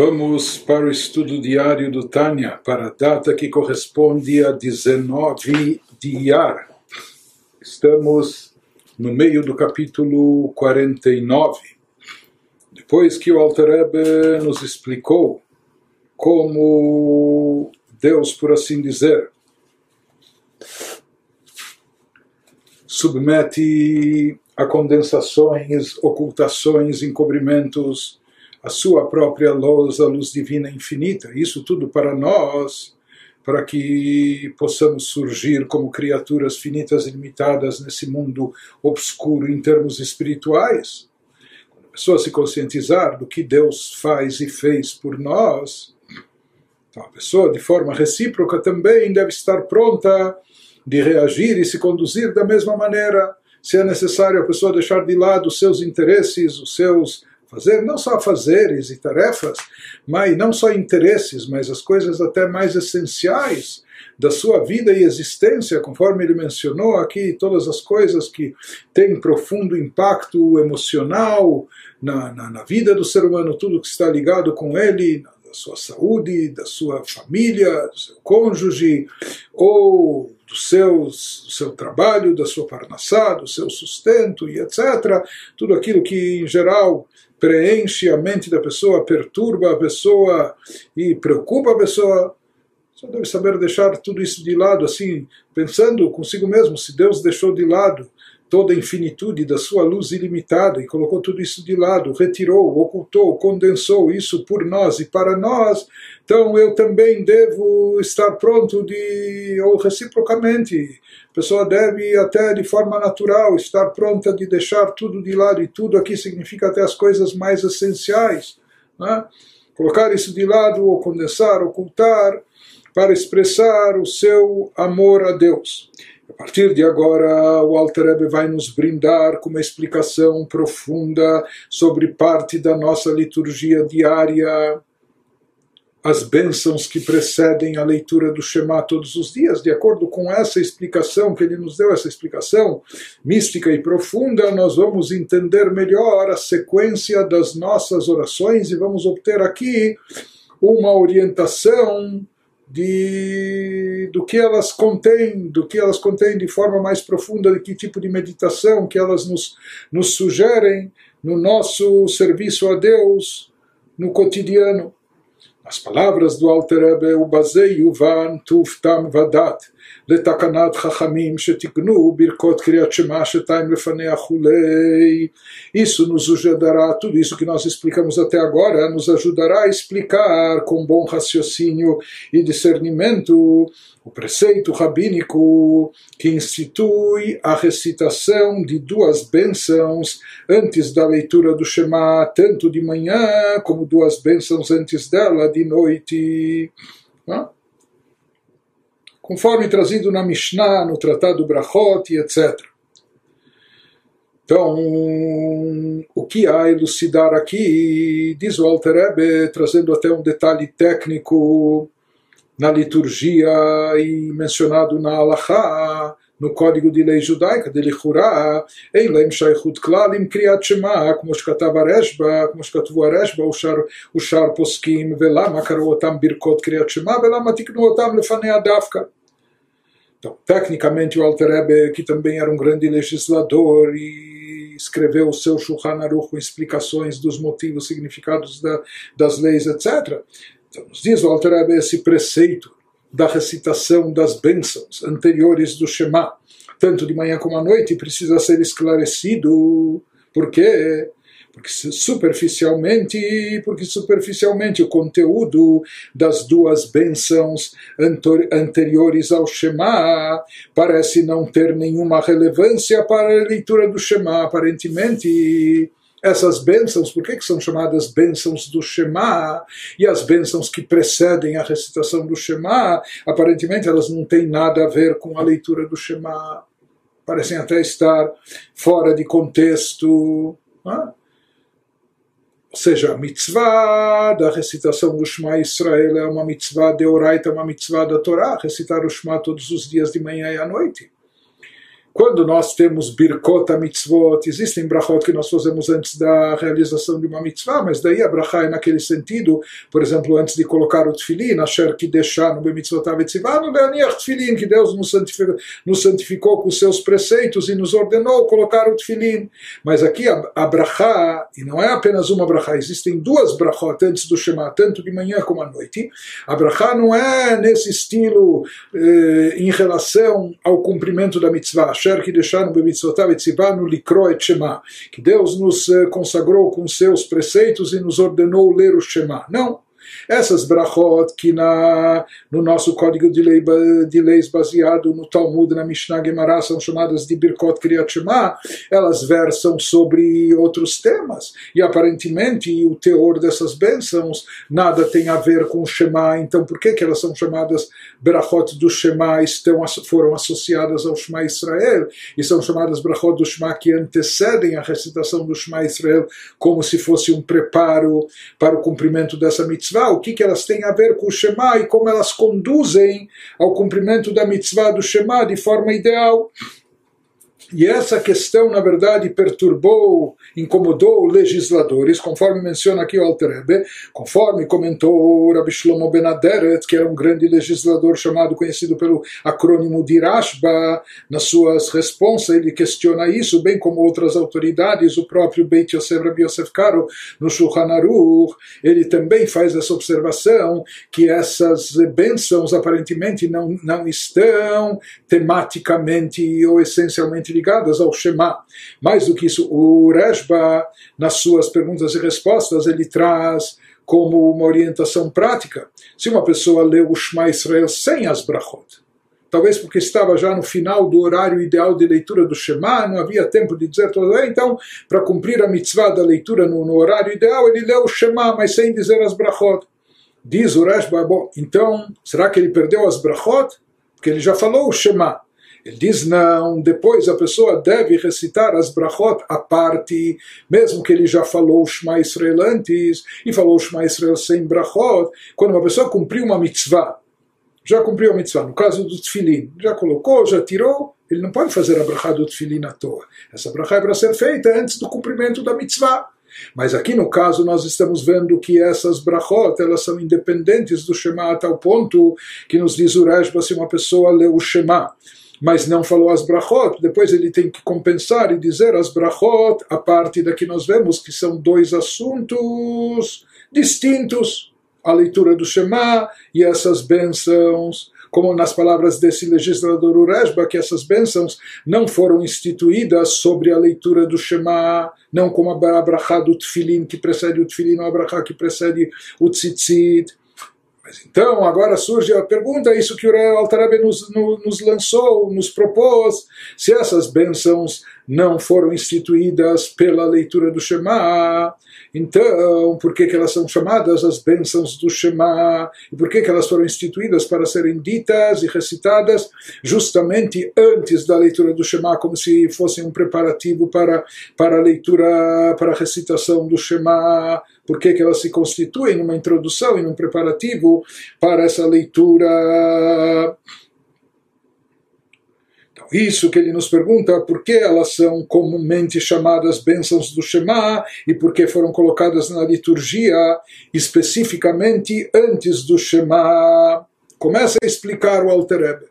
Vamos para o estudo diário do Tânia, para a data que corresponde a 19 de Iyar. Estamos no meio do capítulo 49. Depois que o Alter Rebbe nos explicou como Deus, por assim dizer, submete a condensações, ocultações, encobrimentos a sua própria luz, a luz divina infinita. Isso tudo para nós, para que possamos surgir como criaturas finitas e limitadas nesse mundo obscuro em termos espirituais. Quando a pessoa se conscientizar do que Deus faz e fez por nós, então a pessoa, de forma recíproca, também deve estar pronta de reagir e se conduzir da mesma maneira. Se é necessário a pessoa deixar de lado os seus interesses, os seus fazer não só fazeres e tarefas, mas não só interesses, mas as coisas até mais essenciais da sua vida e existência, conforme ele mencionou aqui, todas as coisas que têm profundo impacto emocional na, na, na vida do ser humano, tudo que está ligado com ele, da sua saúde, da sua família, do seu cônjuge, ou do, seus, do seu trabalho, da sua parnassá, do seu sustento e etc. Tudo aquilo que, em geral, preenche a mente da pessoa, perturba a pessoa e preocupa a pessoa. Só deve saber deixar tudo isso de lado, assim, pensando consigo mesmo, se Deus deixou de lado toda a infinitude da sua luz ilimitada e colocou tudo isso de lado, retirou, ocultou, condensou isso por nós e para nós, então eu também devo estar pronto de, ou reciprocamente, a pessoa deve até de forma natural estar pronta de deixar tudo de lado e tudo aqui significa até as coisas mais essenciais, né? colocar isso de lado ou condensar, ocultar para expressar o seu amor a Deus. A partir de agora, o Alter vai nos brindar com uma explicação profunda sobre parte da nossa liturgia diária, as bênçãos que precedem a leitura do Shema todos os dias. De acordo com essa explicação que ele nos deu, essa explicação mística e profunda, nós vamos entender melhor a sequência das nossas orações e vamos obter aqui uma orientação de, do que elas contêm, do que elas contêm de forma mais profunda, de que tipo de meditação que elas nos, nos sugerem no nosso serviço a Deus no cotidiano. As palavras do Alter Rebbe, o Bazei Yuvan Tuftam Vadat, לתקנת חכמים שתיקנו ברכות קריאת שמע שתיים לפניה כולי. Isso nos ajudará, tudo isso que nós explicamos até agora, nos ajudará a explicar com bom raciocínio e discernimento o preceito rabínico que institui a recitação de duas bênçãos antes da leitura do Shema, tanto de manhã como duas bênçãos antes dela de noite. Não? conforme trazido na Mishnah, no Tratado Brachot e etc. Então, o que há a elucidar aqui, diz o Alter Hebe, trazendo até um detalhe técnico na liturgia e mencionado na Halacha, no código de lei judaica de Lichurá, em Lem Shaichut Klalim Kriyat Shema, como escatav Areshba, como escatuvu Areshba, o Shar Poskim, velama karotam birkot Kriyat Shema, velama tiknuotam lefanea dafka. Então, tecnicamente, o Alter que também era um grande legislador e escreveu o seu Shulchan Aruch com explicações dos motivos, significados da, das leis, etc. Então, nos diz o Alter esse preceito da recitação das bênçãos anteriores do Shema, tanto de manhã como à noite, precisa ser esclarecido. Por quê? Porque superficialmente, porque superficialmente o conteúdo das duas bênçãos anteriores ao Shema parece não ter nenhuma relevância para a leitura do Shema. Aparentemente, essas bênçãos, por que, que são chamadas bênçãos do Shema? E as bênçãos que precedem a recitação do Shema, aparentemente elas não têm nada a ver com a leitura do Shema. Parecem até estar fora de contexto. Não? Ou seja, a mitzvah da recitação do Shema Israel é uma mitzvah de Oraita, uma mitzvah da Torá, recitar o Shema todos os dias de manhã e à noite. Quando nós temos Birkot Mitzvot, existem brachot que nós fazemos antes da realização de uma mitzvah, mas daí a brachá é naquele sentido, por exemplo, antes de colocar o tefilin, Asher que deixar no Bemitzvotav Etzivanu, Leaniach tefilin, que Deus nos santificou, nos santificou com seus preceitos e nos ordenou colocar o tefilin. Mas aqui a, a brachá, e não é apenas uma brachá, existem duas brachot antes do Shema, tanto de manhã como à noite. A brachá não é nesse estilo eh, em relação ao cumprimento da mitzvah, Asher deixaram bemitzvotav etzivanu likro et Shema, que Deus nos eh, consagrou com seus preceitos e nos ordenou ler o Shema. Não. Essas brachot que na, no nosso código de, lei, de leis baseado no Talmud, na Mishnah Gemara, são chamadas de Birkot Kriyat Shema, elas versam sobre outros temas. E aparentemente o teor dessas bênçãos nada tem a ver com o Shema. Então por que, que elas são chamadas brachot do Shema, estão, foram associadas ao Shema Israel? E são chamadas brachot do Shema que antecedem a recitação do Shema Israel como se fosse um preparo para o cumprimento dessa mitzvah o que, que elas têm a ver com o Shema e como elas conduzem ao cumprimento da mitzvah do Shema de forma ideal. E essa questão, na verdade, perturbou, incomodou legisladores, conforme menciona aqui o Alterebe, conforme comentou Rabbi Shlomo Ben Aderet, que era um grande legislador chamado, conhecido pelo acrônimo de Rashba, nas suas responsas ele questiona isso, bem como outras autoridades, o próprio Beit Yosef Rabbi Yosef Karo, no Shulchan Aruch, ele também faz essa observação, que essas bênçãos aparentemente não, não estão tematicamente ou essencialmente ligadas ao Shema. Mais do que isso, o Reshba, nas suas perguntas e respostas, ele traz como uma orientação prática. Se uma pessoa lê o Shema Israel sem as brachot, talvez porque estava já no final do horário ideal de leitura do Shema, não havia tempo de dizer toda então, para cumprir a mitzvah da leitura no, no, horário ideal, ele leu o Shema, mas sem dizer as brachot. Diz o Rashba, bom, então, será que ele perdeu as brachot? Porque ele já falou o Shema. Ele diz não, depois a pessoa deve recitar as brachot à parte, mesmo que ele já falou o Shema Israel antes, e falou o Shema Israel sem brachot, quando uma pessoa cumpriu uma mitzvah, já cumpriu a mitzvah, no caso do tefilin, já colocou, já tirou, ele não pode fazer a brachá do tefilin à toa. Essa brachá é para ser feita antes do cumprimento da mitzvah. Mas aqui no caso nós estamos vendo que essas brachot elas são independentes do Shema a tal ponto que nos diz o Rashba se uma pessoa lê o Shema mas não falou as brachot, depois ele tem que compensar e dizer as brachot, a parte daqui nós vemos que são dois assuntos distintos, a leitura do Shema e essas bênçãos, como nas palavras desse legislador Uresba, que essas bênçãos não foram instituídas sobre a leitura do Shema, não como a brachá do Tfilin que precede o Tfilin, ou a brachá que precede o Tzitzit, mas então, agora surge a pergunta, isso que o Altarebe nos, nos lançou, nos propôs, se essas bênçãos não foram instituídas pela leitura do Shema, então, por que, que elas são chamadas as bênçãos do Shema? E por que, que elas foram instituídas para serem ditas e recitadas justamente antes da leitura do Shema, como se fossem um preparativo para, para a leitura, para a recitação do Shema? Por que, que elas se constituem numa introdução e num preparativo para essa leitura? Isso que ele nos pergunta, por que elas são comumente chamadas bênçãos do Shema e por que foram colocadas na liturgia especificamente antes do Shema. Começa a explicar o Alter Rebbe.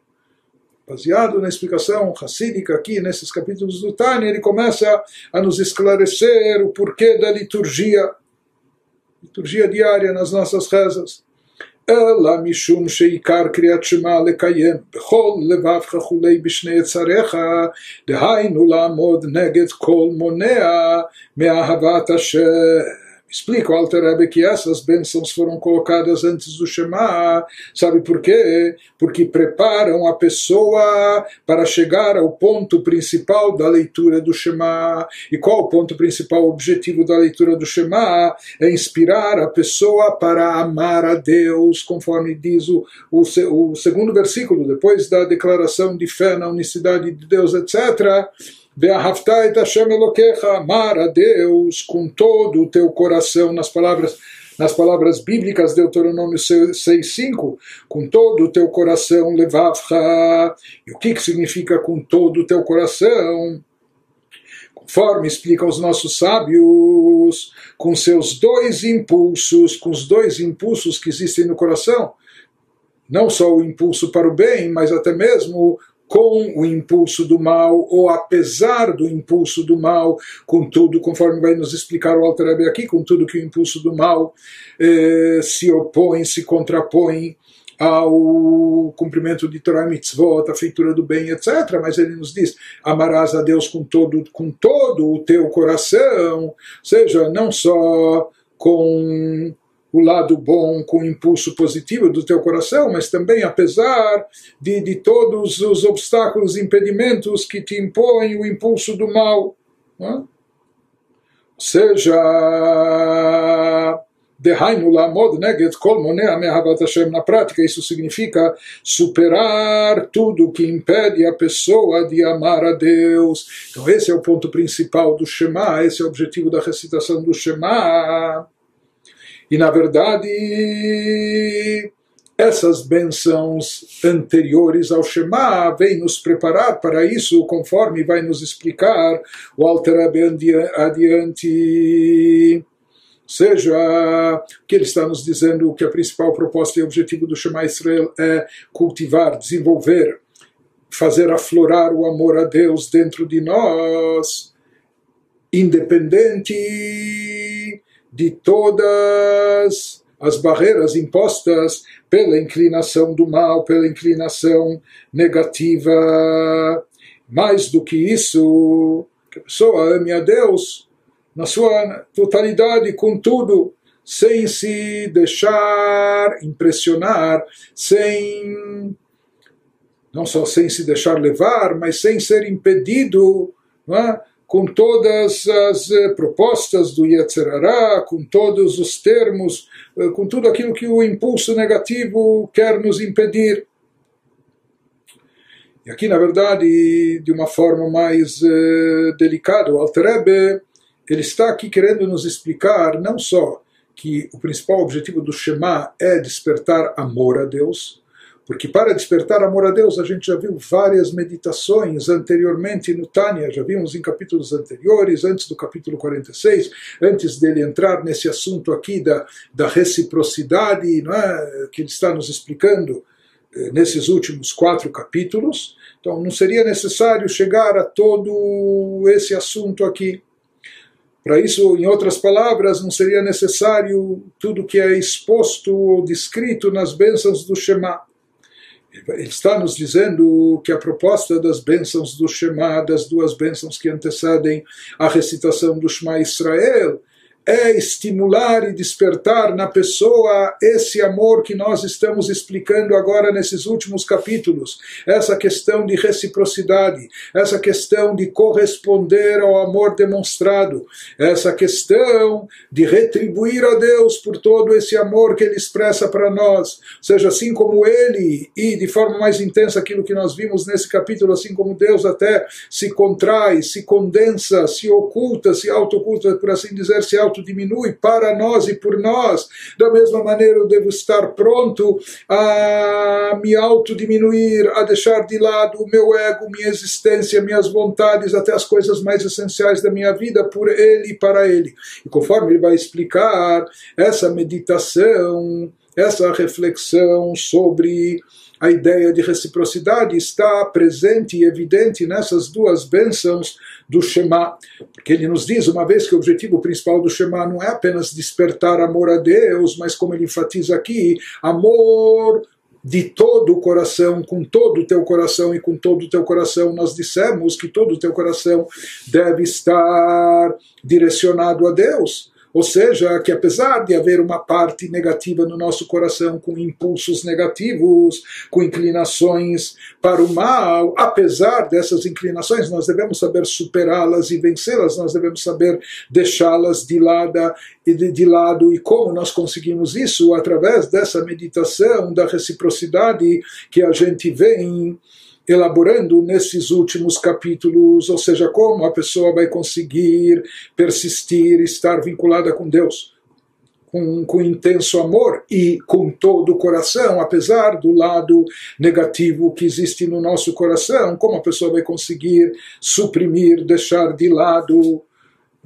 Baseado na explicação racídica aqui nesses capítulos do Tânia, ele começa a nos esclarecer o porquê da liturgia, liturgia diária nas nossas rezas. אלא משום שעיקר קריאת שמע לקיים בכל לבבך וכולי בשני יצריך, דהיינו לעמוד נגד כל מונע מאהבת השם. Explica o Alter Rebbe que essas bênçãos foram colocadas antes do Shema. Sabe por quê? Porque preparam a pessoa para chegar ao ponto principal da leitura do Shema. E qual o ponto principal, o objetivo da leitura do Shema? É inspirar a pessoa para amar a Deus, conforme diz o, o, o segundo versículo, depois da declaração de fé na unicidade de Deus, etc Ve'ahavta et Hashem Elokecha, amar a Deus com todo o teu coração, nas palavras nas palavras bíblicas, Deuteronômio 6,5, com todo o teu coração, levavcha. E o que, que significa com todo o teu coração? Conforme explicam os nossos sábios, com seus dois impulsos, com os dois impulsos que existem no coração, não só o impulso para o bem, mas até mesmo com o impulso do mal, ou apesar do impulso do mal, contudo, conforme vai nos explicar o Alter aqui, contudo que o impulso do mal eh, se opõe, se contrapõe ao cumprimento de Torah Mitzvot, a feitura do bem, etc. Mas ele nos diz: amarás a Deus com todo, com todo o teu coração, seja, não só com o lado bom, com o impulso positivo do teu coração, mas também apesar de, de todos os obstáculos impedimentos que te impõem o impulso do mal. Não? Seja Hashem. Na prática, isso significa superar tudo que impede a pessoa de amar a Deus. Então, esse é o ponto principal do Shema, esse é o objetivo da recitação do Shema. E na verdade, essas bênçãos anteriores ao Shema vêm nos preparar para isso, conforme vai nos explicar o Alter adiante. Ou seja, que ele está nos dizendo que a principal proposta e objetivo do Shema Israel é cultivar, desenvolver, fazer aflorar o amor a Deus dentro de nós, independente de todas as barreiras impostas pela inclinação do mal, pela inclinação negativa. Mais do que isso, que a pessoa ame a Deus na sua totalidade, com tudo, sem se deixar impressionar, sem não só sem se deixar levar, mas sem ser impedido é? Com todas as eh, propostas do Yetzerará, com todos os termos, eh, com tudo aquilo que o impulso negativo quer nos impedir. E aqui, na verdade, de uma forma mais eh, delicada, o Alterebe, ele está aqui querendo nos explicar não só que o principal objetivo do Shema é despertar amor a Deus, porque para despertar amor a Deus, a gente já viu várias meditações anteriormente no Tânia, já vimos em capítulos anteriores, antes do capítulo 46, antes dele entrar nesse assunto aqui da, da reciprocidade, não é, que ele está nos explicando eh, nesses últimos quatro capítulos. Então não seria necessário chegar a todo esse assunto aqui. Para isso, em outras palavras, não seria necessário tudo que é exposto ou descrito nas bênçãos do Shema. Ele está nos dizendo que a proposta das bênçãos do Shema, das duas bênçãos que antecedem a recitação do Shema Israel, é estimular e despertar na pessoa esse amor que nós estamos explicando agora nesses últimos capítulos. Essa questão de reciprocidade, essa questão de corresponder ao amor demonstrado, essa questão de retribuir a Deus por todo esse amor que Ele expressa para nós. Seja assim como Ele, e de forma mais intensa aquilo que nós vimos nesse capítulo, assim como Deus até se contrai, se condensa, se oculta, se auto-oculta, por assim dizer, se auto diminui para nós e por nós. Da mesma maneira, eu devo estar pronto a me autodiminuir, a deixar de lado o meu ego, minha existência, minhas vontades, até as coisas mais essenciais da minha vida, por ele e para ele. E conforme ele vai explicar, essa meditação, essa reflexão sobre a ideia de reciprocidade está presente e evidente nessas duas bênçãos do Shema, porque ele nos diz, uma vez que o objetivo principal do Shema não é apenas despertar amor a Deus, mas como ele enfatiza aqui, amor de todo o coração, com todo o teu coração e com todo o teu coração, nós dissemos que todo o teu coração deve estar direcionado a Deus. Ou seja, que apesar de haver uma parte negativa no nosso coração, com impulsos negativos, com inclinações para o mal, apesar dessas inclinações, nós devemos saber superá-las e vencê-las, nós devemos saber deixá-las de lado, de lado. E como nós conseguimos isso? Através dessa meditação da reciprocidade que a gente vem elaborando nesses últimos capítulos, ou seja, como a pessoa vai conseguir persistir, estar vinculada com Deus. com, com intenso amor e com todo o coração, apesar do lado negativo que existe no nosso coração, como a pessoa vai conseguir suprimir, deixar de lado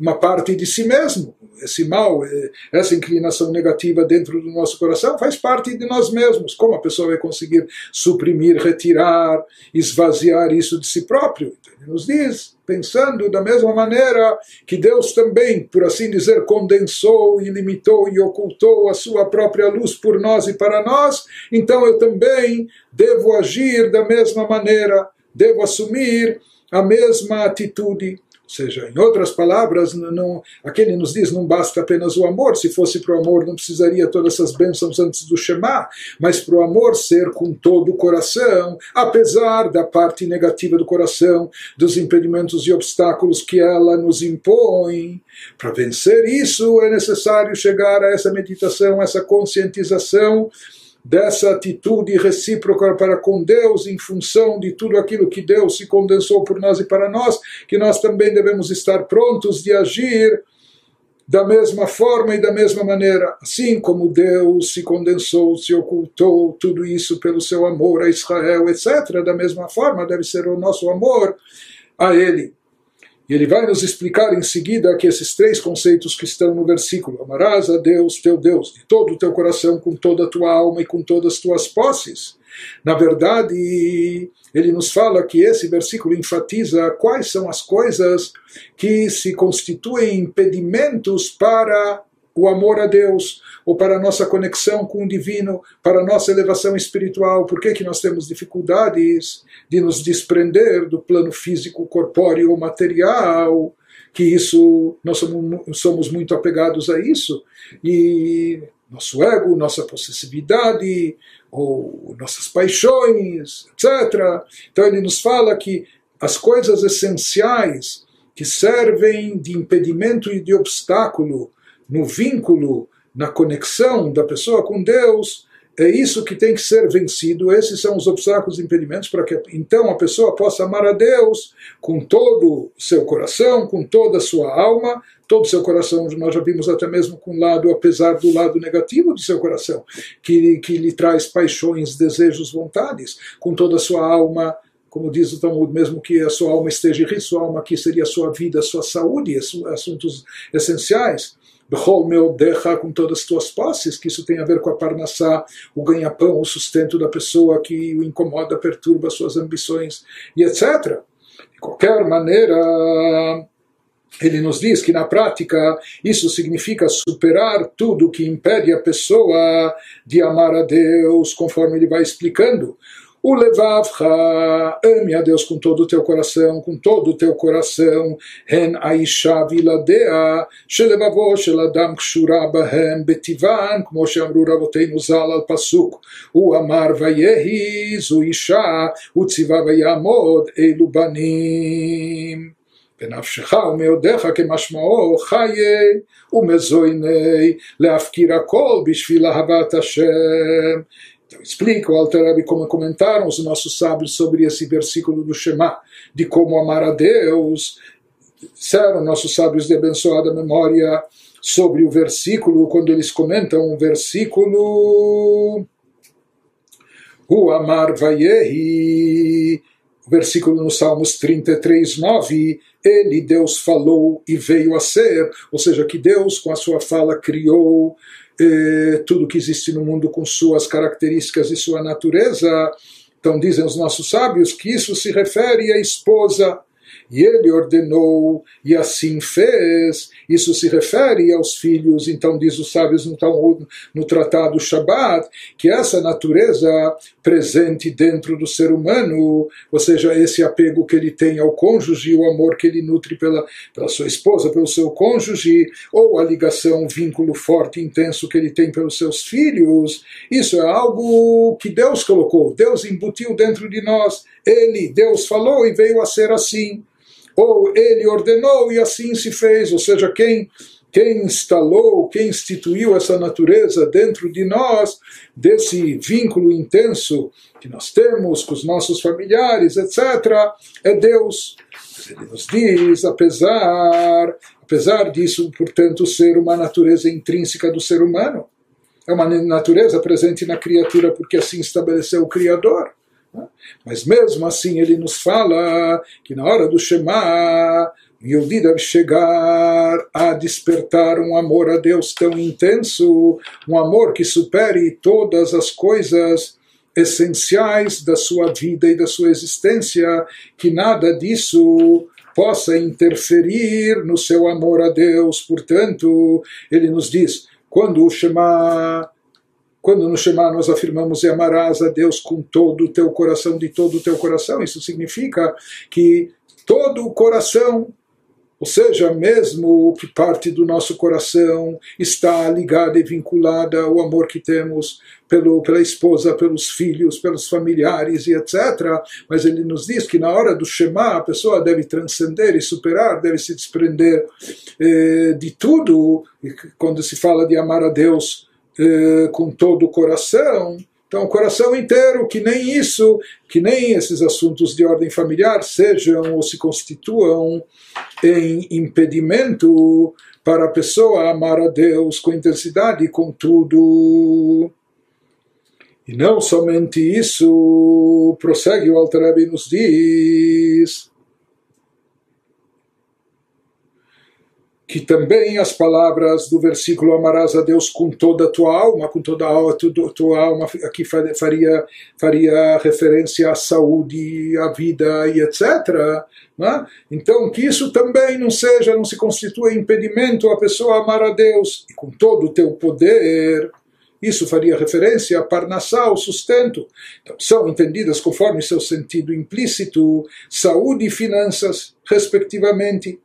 uma parte de si mesmo. Esse mal, eh, essa inclinação negativa dentro do nosso coração faz parte de nós mesmos. Como a pessoa vai conseguir suprimir, retirar, esvaziar isso de si próprio? Então, ele nos diz, pensando da mesma maneira que Deus também, por assim dizer, condensou e limitou e ocultou a sua própria luz por nós e para nós, então eu também devo agir da mesma maneira, devo assumir a mesma atitude seja, em outras palavras, não, aquele nos diz não basta apenas o amor, se fosse para o amor não precisaria todas essas bênçãos antes do Shema, mas para o amor ser com todo o coração, apesar da parte negativa do coração, dos impedimentos e obstáculos que ela nos impõe. Para vencer isso é necessário chegar a essa meditação, essa conscientização dessa atitude recíproca para com Deus em função de tudo aquilo que Deus se condensou por nós e para nós, que nós também devemos estar prontos de agir da mesma forma e da mesma maneira, assim como Deus se condensou, se ocultou tudo isso pelo seu amor a Israel, etc. Da mesma forma deve ser o nosso amor a Ele. E ele vai nos explicar em seguida que esses três conceitos que estão no versículo: amarás a Deus, teu Deus, de todo o teu coração, com toda a tua alma e com todas as tuas posses. Na verdade, ele nos fala que esse versículo enfatiza quais são as coisas que se constituem impedimentos para o amor a Deus, ou para a nossa conexão com o divino, para a nossa elevação espiritual. Por que, que nós temos dificuldades de nos desprender do plano físico, corpóreo ou material? Que isso, nós somos, somos muito apegados a isso. E nosso ego, nossa possessividade, ou nossas paixões, etc. Então ele nos fala que as coisas essenciais que servem de impedimento e de obstáculo no vínculo na conexão da pessoa com Deus, é isso que tem que ser vencido, esses são os obstáculos e impedimentos para que então a pessoa possa amar a Deus com todo o seu coração, com toda a sua alma, todo o seu coração, nós já vimos até mesmo com o lado, apesar do lado negativo do seu coração, que, que lhe traz paixões, desejos, vontades, com toda a sua alma, como diz o Talmud, mesmo que a sua alma esteja em sua alma aqui seria a sua vida, a sua saúde, assuntos essenciais. Bechol meu derra com todas as tuas posses, que isso tem a ver com a parnassá, o ganha-pão, o sustento da pessoa que o incomoda, perturba suas ambições e etc. De qualquer maneira, ele nos diz que na prática isso significa superar tudo que impede a pessoa de amar a Deus, conforme ele vai explicando. O levavcha, ame a Deus com todo o teu coração, com todo o teu coração. Hen aisha viladea, שלבבו של אדם קשורה בהם בטבען, כמו שאמרו רבותינו ז"ל על פסוק. הוא אמר ויהי זו אישה, הוא ציווה ויעמוד אלו בנים. בנפשך ומאודיך כמשמעו חיי ומזויני להפקיר הכל בשביל אהבת השם. então, explica o Alter como comentaram os nossos sábios sobre esse versículo do Shema, de como amar a Deus. Disseram nossos sábios de abençoada memória sobre o versículo, quando eles comentam o versículo. O Amar Vayehi, versículo no Salmos 33, 9. Ele, Deus, falou e veio a ser, ou seja, que Deus, com a sua fala, criou eh, tudo que existe no mundo com suas características e sua natureza. Então dizem os nossos sábios que isso se refere à esposa e ele ordenou e assim fez. Isso se refere aos filhos, então diz os sábios no, no tratado Shabbat, que essa natureza presente dentro do ser humano, ou seja, esse apego que ele tem ao cônjuge, o amor que ele nutre pela, pela sua esposa, pelo seu cônjuge, ou a ligação, o vínculo forte, intenso que ele tem pelos seus filhos, isso é algo que Deus colocou, Deus embutiu dentro de nós. Ele, Deus falou e veio a ser assim ou ele ordenou e assim se fez, ou seja, quem quem instalou, quem instituiu essa natureza dentro de nós, desse vínculo intenso que nós temos com os nossos familiares, etc., é Deus. Ele nos diz, apesar, apesar disso, portanto, ser uma natureza intrínseca do ser humano, é uma natureza presente na criatura porque assim estabeleceu o Criador. Né? Mas mesmo assim ele nos fala que na hora do Shema, Yehudi deve chegar a despertar um amor a Deus tão intenso, um amor que supere todas as coisas essenciais da sua vida e da sua existência, que nada disso possa interferir no seu amor a Deus. Portanto, ele nos diz, quando o Shema quando no Shema nós afirmamos e amarás a Deus com todo o teu coração, de todo o teu coração, isso significa que todo o coração ou seja, mesmo que parte do nosso coração está ligada e vinculada ao amor que temos pelo, pela esposa, pelos filhos, pelos familiares e etc. Mas ele nos diz que na hora do Shema a pessoa deve transcender e superar, deve se desprender eh, de tudo. E quando se fala de amar a Deus eh, com todo o coração, então, o coração inteiro, que nem isso, que nem esses assuntos de ordem familiar sejam ou se constituam em impedimento para a pessoa amar a Deus com intensidade e. E não somente isso, prossegue o Alter e nos diz que também as palavras do versículo amarás a Deus com toda a tua alma, com toda a tua alma, aqui faria, faria referência à saúde, à vida e etc. Né? Então, que isso também não seja, não se constitua impedimento a pessoa amar a Deus e com todo o teu poder. Isso faria referência a Parnassá, o sustento. Então, são entendidas conforme seu sentido implícito, saúde e finanças, respectivamente.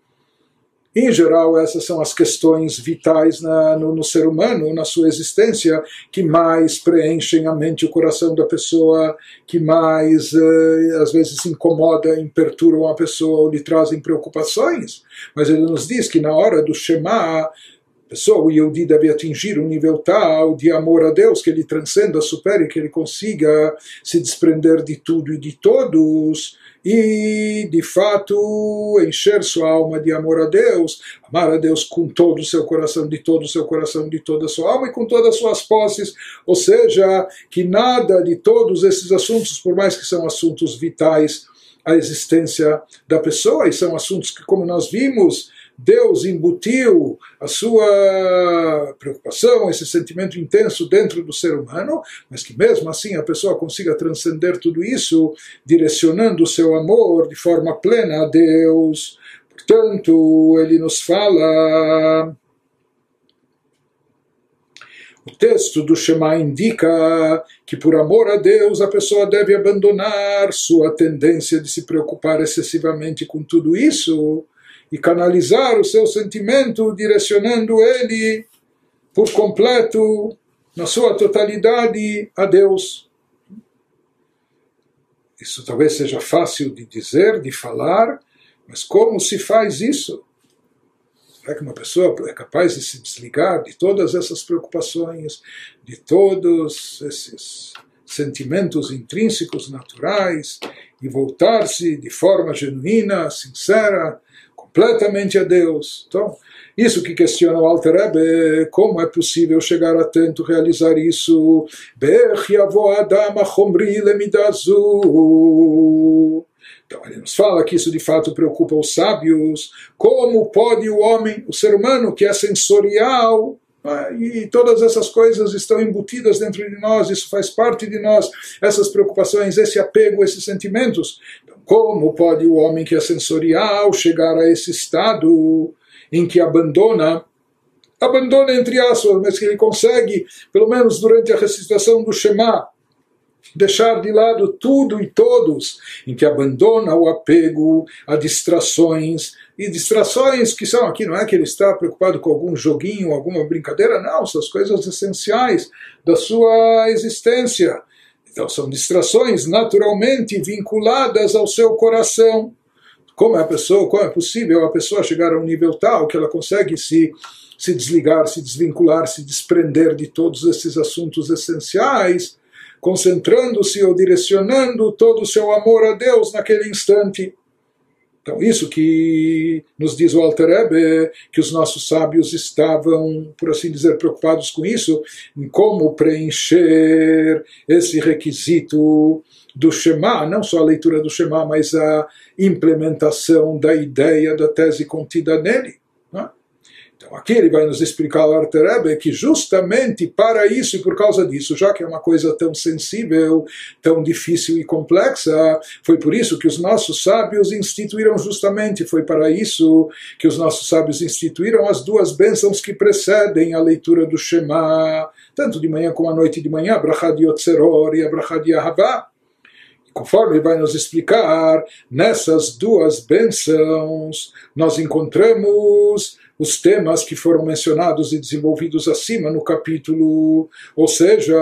Em geral, essas são as questões vitais na, no, no, ser humano, na sua existência, que mais preenchem a mente e o coração da pessoa, que mais, eh, às vezes, incomodam, perturbam a pessoa ou lhe trazem preocupações. Mas ele nos diz que na hora do Shema, pessoa, o Yehudi, deve atingir um nível tal de amor a Deus que ele transcenda, supere, que ele consiga se desprender de tudo e de todos e, de fato, encher sua alma de amor a Deus, amar a Deus com todo o seu coração, de todo o seu coração, de toda a sua alma e com todas as suas posses, ou seja, que nada de todos esses assuntos, por mais que são assuntos vitais à existência da pessoa, e são assuntos que, como nós vimos, Deus embutiu a sua preocupação, esse sentimento intenso dentro do ser humano, mas que mesmo assim a pessoa consiga transcender tudo isso, direcionando o seu amor de forma plena a Deus. Portanto, ele nos fala. O texto do Shema indica que, por amor a Deus, a pessoa deve abandonar sua tendência de se preocupar excessivamente com tudo isso e canalizar o seu sentimento, direcionando ele por completo, na sua totalidade, a Deus. Isso talvez seja fácil de dizer, de falar, mas como se faz isso? Será que uma pessoa é capaz de se desligar de todas essas preocupações, de todos esses sentimentos intrínsecos naturais e voltar-se de forma genuína, sincera, completamente a Deus. Então, isso que questiona o Alter Rebbe, como é possível chegar a tanto realizar isso? Então ele nos fala que isso de fato preocupa os sábios. Como pode o homem, o ser humano que é sensorial, ah, e todas essas coisas estão embutidas dentro de nós, isso faz parte de nós, essas preocupações, esse apego, esses sentimentos. Como pode o homem que é sensorial chegar a esse estado em que abandona, abandona entre aspas, mas que ele consegue, pelo menos durante a recitação do Shema, deixar de lado tudo e todos, em que abandona o apego a distrações, e distrações que são aqui, não é que ele está preocupado com algum joguinho, alguma brincadeira, não, são as coisas essenciais da sua existência. Então são distrações naturalmente vinculadas ao seu coração. Como é a pessoa, como é possível a pessoa chegar a um nível tal que ela consegue se se desligar, se desvincular, se desprender de todos esses assuntos essenciais, concentrando-se ou direcionando todo o seu amor a Deus naquele instante. Então, isso que nos diz o Alter Ebe, que os nossos sábios estavam, por assim dizer, preocupados com isso, em como preencher esse requisito do Shema, não só a leitura do Shema, mas a implementação da ideia da tese contida nele. Então aqui ele vai nos explicar o Arterebe que justamente para isso e por causa disso, já que é uma coisa tão sensível, tão difícil e complexa, foi por isso que os nossos sábios instituíram justamente, foi para isso que os nossos sábios instituíram as duas bênçãos que precedem a leitura do Shema, tanto de manhã como à noite de manhã, Brachad Yotzeror e Brachad Yahavah conforme vai nos explicar, nessas duas bênçãos nós encontramos os temas que foram mencionados e desenvolvidos acima no capítulo, ou seja,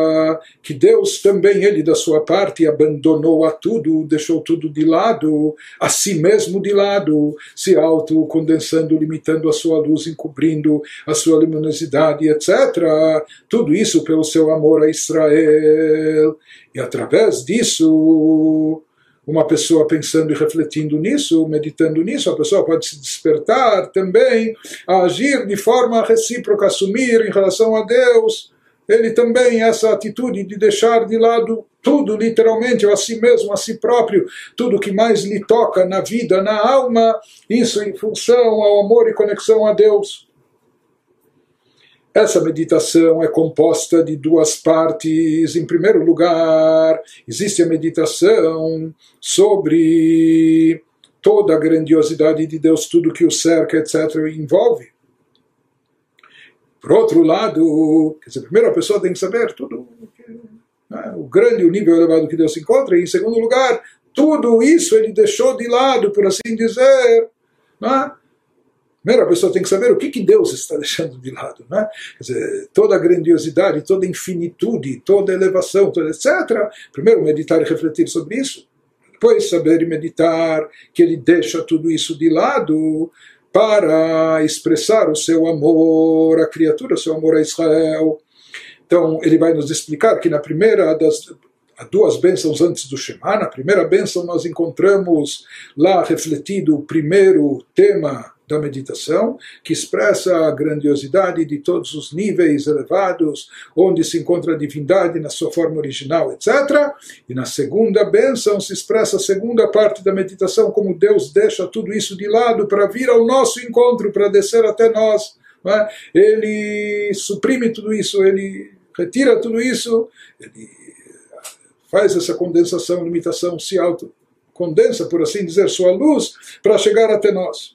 que Deus também, ele da sua parte, abandonou a tudo, deixou tudo de lado, a si mesmo de lado, se autocondensando, limitando a sua luz, encobrindo a sua luminosidade, etc. Tudo isso pelo seu amor a Israel. E através disso, uma pessoa pensando e refletindo nisso, meditando nisso, a pessoa pode se despertar também a agir de forma recíproca, assumir em relação a Deus. Ele também, essa atitude de deixar de lado tudo, literalmente, a si mesmo, a si próprio, tudo que mais lhe toca na vida, na alma, isso em função ao amor e conexão a Deus. Essa meditação é composta de duas partes. Em primeiro lugar, existe a meditação sobre toda a grandiosidade de Deus, tudo que o cerca, etc., envolve. Por outro lado, quer dizer, primeiro a pessoa tem que saber tudo né, o grande, o nível elevado que Deus se encontra, e em segundo lugar, tudo isso ele deixou de lado, por assim dizer, né, Primeiro, a pessoa tem que saber o que, que Deus está deixando de lado. Né? Quer dizer, toda a grandiosidade, toda a infinitude, toda a elevação, toda, etc. Primeiro, meditar e refletir sobre isso. Depois, saber e meditar que ele deixa tudo isso de lado para expressar o seu amor à criatura, o seu amor a Israel. Então, ele vai nos explicar que na primeira das duas bênçãos antes do Shema, na primeira bênção nós encontramos lá refletido o primeiro tema da meditação, que expressa a grandiosidade de todos os níveis elevados, onde se encontra a divindade na sua forma original, etc. E na segunda bênção se expressa a segunda parte da meditação, como Deus deixa tudo isso de lado para vir ao nosso encontro, para descer até nós. É? Ele suprime tudo isso, ele retira tudo isso, ele faz essa condensação, limitação, se auto condensa, por assim dizer, sua luz para chegar até nós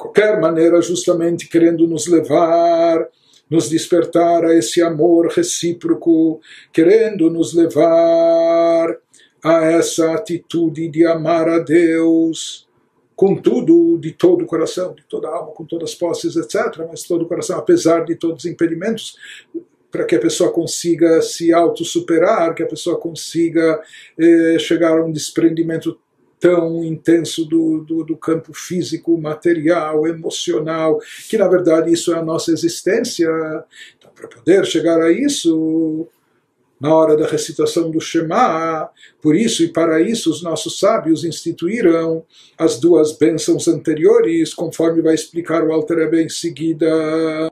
qualquer maneira, justamente querendo nos levar, nos despertar a esse amor recíproco, querendo nos levar a essa atitude de amar a Deus com tudo, de todo o coração, de toda a alma, com todas as posses, etc., mas todo o coração, apesar de todos os impedimentos, para que a pessoa consiga se auto-superar, que a pessoa consiga eh, chegar a um desprendimento tão intenso do, do, do, campo físico, material, emocional, que na verdade isso é a nossa existência. Então, para poder chegar a isso, na hora da recitação do Shema, por isso e para isso os nossos sábios instituíram as duas bênçãos anteriores, conforme vai explicar o Alter Rebbe em seguida.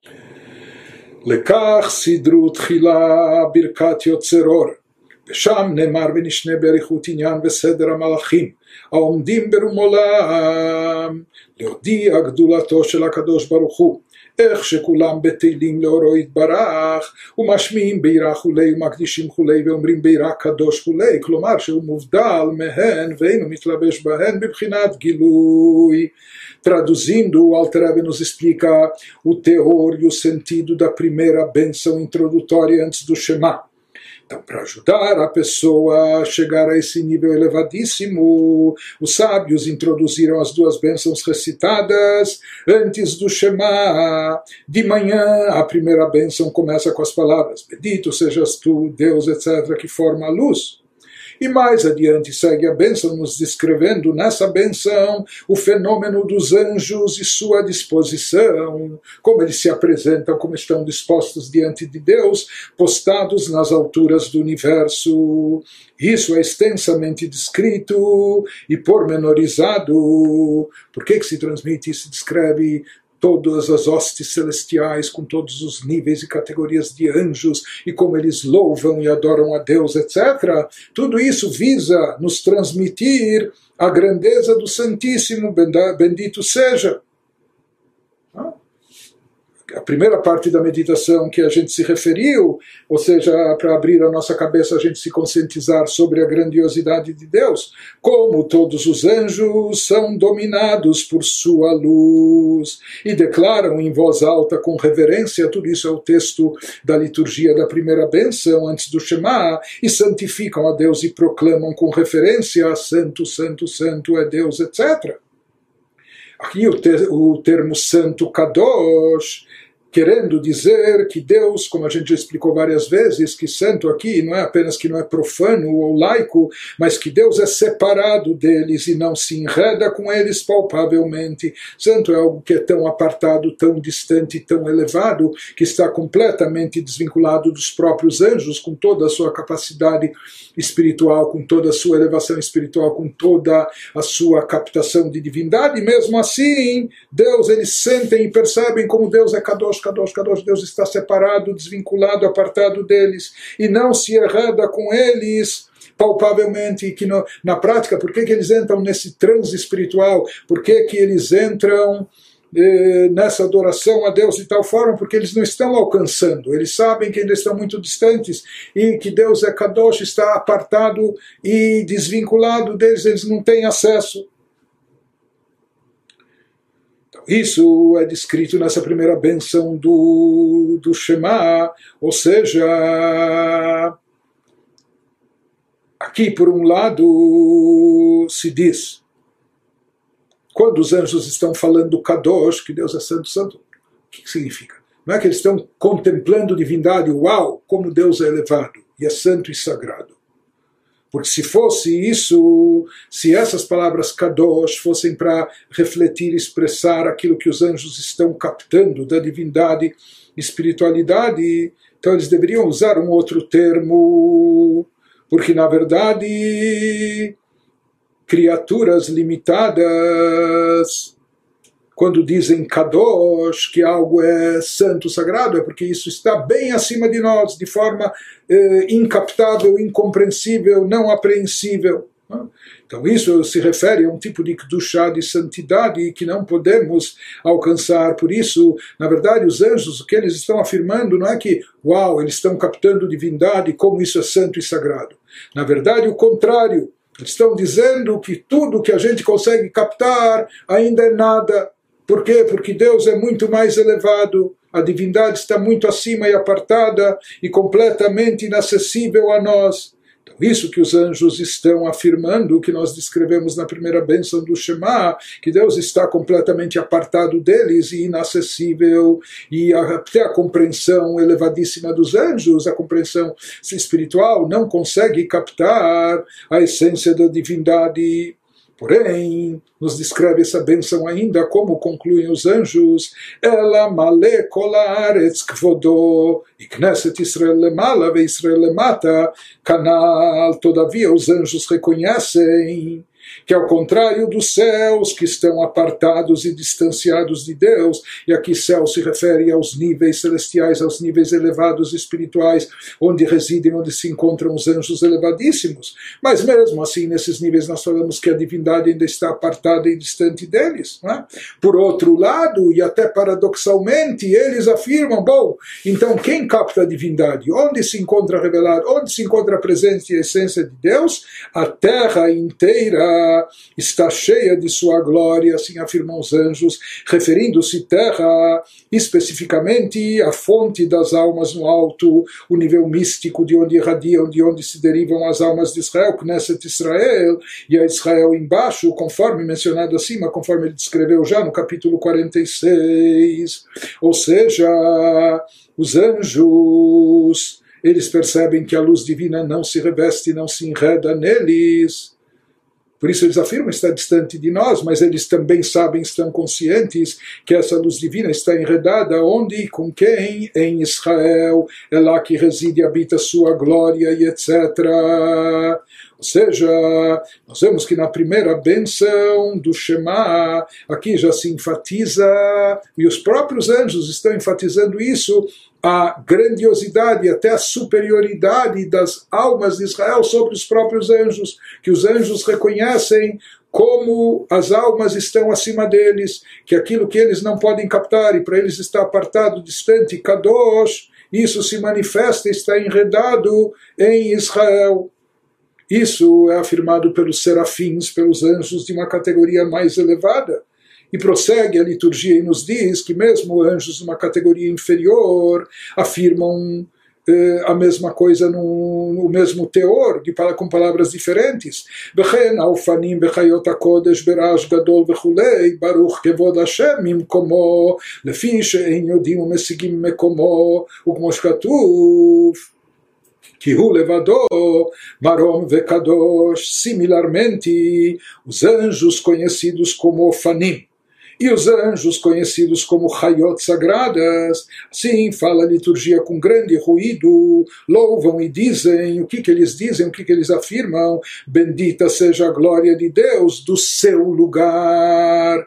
Lekach sidru tchila birkat yotzeror. ושם נאמר ונשנה באריכות עניין וסדר המלאכים העומדים ברום עולם להודיע גדולתו של הקדוש ברוך הוא איך שכולם בטלים לאורו יתברך ומשמיעים בירה כולי ומקדישים כולי ואומרים בירה קדוש כולי כלומר שהוא מובדל מהן ואינו מתלבש בהן בבחינת גילוי Traduzindo, o Alter nos explica o teor e o sentido da primeira bênção introdutória antes do Shema. Então, para ajudar a pessoa a chegar a esse nível elevadíssimo, os sábios introduziram as duas bênçãos recitadas antes do Shema. De manhã, a primeira bênção começa com as palavras: Bendito sejas tu, Deus, etc., que forma a luz. E mais adiante segue a bênção, nos descrevendo nessa bênção o fenômeno dos anjos e sua disposição, como eles se apresentam, como estão dispostos diante de Deus, postados nas alturas do universo. Isso é extensamente descrito e pormenorizado. Por que, que se transmite e se descreve todas as hostes celestiais, com todos os níveis e categorias de anjos, e como eles louvam e adoram a Deus, etc. Tudo isso visa nos transmitir a grandeza do Santíssimo, bendito seja a primeira parte da meditação que a gente se referiu, ou seja, para abrir a nossa cabeça, a gente se conscientizar sobre a grandiosidade de Deus, como todos os anjos são dominados por sua luz e declaram em voz alta com reverência, tudo isso é o texto da liturgia da primeira benção antes do Shema, e santificam a Deus e proclamam com referência Santo, Santo, Santo é Deus, etc. Aqui o, ter, o termo santo kadosh querendo dizer que Deus, como a gente já explicou várias vezes, que santo aqui não é apenas que não é profano ou laico, mas que Deus é separado deles e não se enreda com eles palpavelmente. Santo é algo que é tão apartado, tão distante, tão elevado, que está completamente desvinculado dos próprios anjos, com toda a sua capacidade espiritual, com toda a sua elevação espiritual, com toda a sua captação de divindade. Mesmo assim, Deus, eles sentem e percebem como Deus é Kadosh Kadosh, Kadosh, Deus está separado, desvinculado, apartado deles, e não se errada com eles palpavelmente, que no, na prática, por que, que eles entram nesse transe espiritual? Por que, que eles entram eh, nessa adoração a Deus de tal forma? Porque eles não estão alcançando, eles sabem que ainda estão muito distantes e que Deus é Kadosh, está apartado e desvinculado deles, eles não têm acesso. Isso é descrito nessa primeira benção do, do Shema, ou seja, aqui por um lado se diz, quando os anjos estão falando Kadosh, que Deus é santo, santo, o que, que significa? Não é que eles estão contemplando divindade, uau, como Deus é elevado e é santo e sagrado. Porque se fosse isso, se essas palavras kadosh fossem para refletir expressar aquilo que os anjos estão captando da divindade, espiritualidade, então eles deveriam usar um outro termo, porque na verdade criaturas limitadas quando dizem Kadosh, que algo é santo, sagrado, é porque isso está bem acima de nós, de forma eh, incaptável, incompreensível, não apreensível. Então isso se refere a um tipo de Kedushá, de santidade, que não podemos alcançar. Por isso, na verdade, os anjos, o que eles estão afirmando não é que, uau, eles estão captando divindade, como isso é santo e sagrado. Na verdade, o contrário. Eles estão dizendo que tudo que a gente consegue captar ainda é nada, por quê? Porque Deus é muito mais elevado, a divindade está muito acima e apartada e completamente inacessível a nós. Então, isso que os anjos estão afirmando, que nós descrevemos na primeira bênção do Shema, que Deus está completamente apartado deles e inacessível, e até a compreensão elevadíssima dos anjos, a compreensão espiritual, não consegue captar a essência da divindade Porém, nos descreve essa bênção ainda como concluem os anjos, ela male kolaretz kvodo, e Knesset Israel lemala ve Israel lemata, canal, todavia os anjos reconhecem que ao contrário dos céus que estão apartados e distanciados de Deus, e aqui céu se refere aos níveis celestiais, aos níveis elevados espirituais, onde residem, onde se encontram os anjos elevadíssimos. Mas mesmo assim, nesses níveis nós falamos que a divindade ainda está apartada e distante deles. É? Por outro lado, e até paradoxalmente, eles afirmam, bom, então quem capta a divindade? Onde se encontra revelado? Onde se encontra a presença e a essência de Deus? A terra inteira está cheia de sua glória, assim afirmam os anjos, referindo-se terra especificamente à fonte das almas no alto, o nível místico de onde irradiam, de onde se derivam as almas de Israel, Knesset Israel, e a Israel embaixo, conforme mencionado acima, conforme ele descreveu já no capítulo 46. Ou seja, os anjos eles percebem que a luz divina não se reveste, não se enreda neles. Por isso eles afirmam está distante de nós, mas eles também sabem, estão conscientes que essa luz divina está enredada onde e com quem? Em Israel, é lá que reside e habita sua glória e etc. Ou seja, nós vemos que na primeira benção do Shema, aqui já se enfatiza, e os próprios anjos estão enfatizando isso, a grandiosidade, até a superioridade das almas de Israel sobre os próprios anjos, que os anjos reconhecem como as almas estão acima deles, que aquilo que eles não podem captar e para eles está apartado, distante, kadosh, isso se manifesta, está enredado em Israel. Isso é afirmado pelos serafins, pelos anjos de uma categoria mais elevada. E prossegue a liturgia e nos diz que mesmo anjos de uma categoria inferior afirmam eh, a mesma coisa no, no, mesmo teor, de, com palavras diferentes. וכן האופנים בחיות הקודש ברעש גדול וכולי, ברוך כבוד השם ממקומו, לפי שאין יודעים ומשיגים ממקומו, וכמו שכתוב que hu levador, marom vekadosh, similarmente, os anjos conhecidos como Fanim, e os anjos conhecidos como Hayot sagradas, sim, fala a liturgia com grande ruído, louvam e dizem, o que, que eles dizem, o que, que eles afirmam, bendita seja a glória de Deus do seu lugar.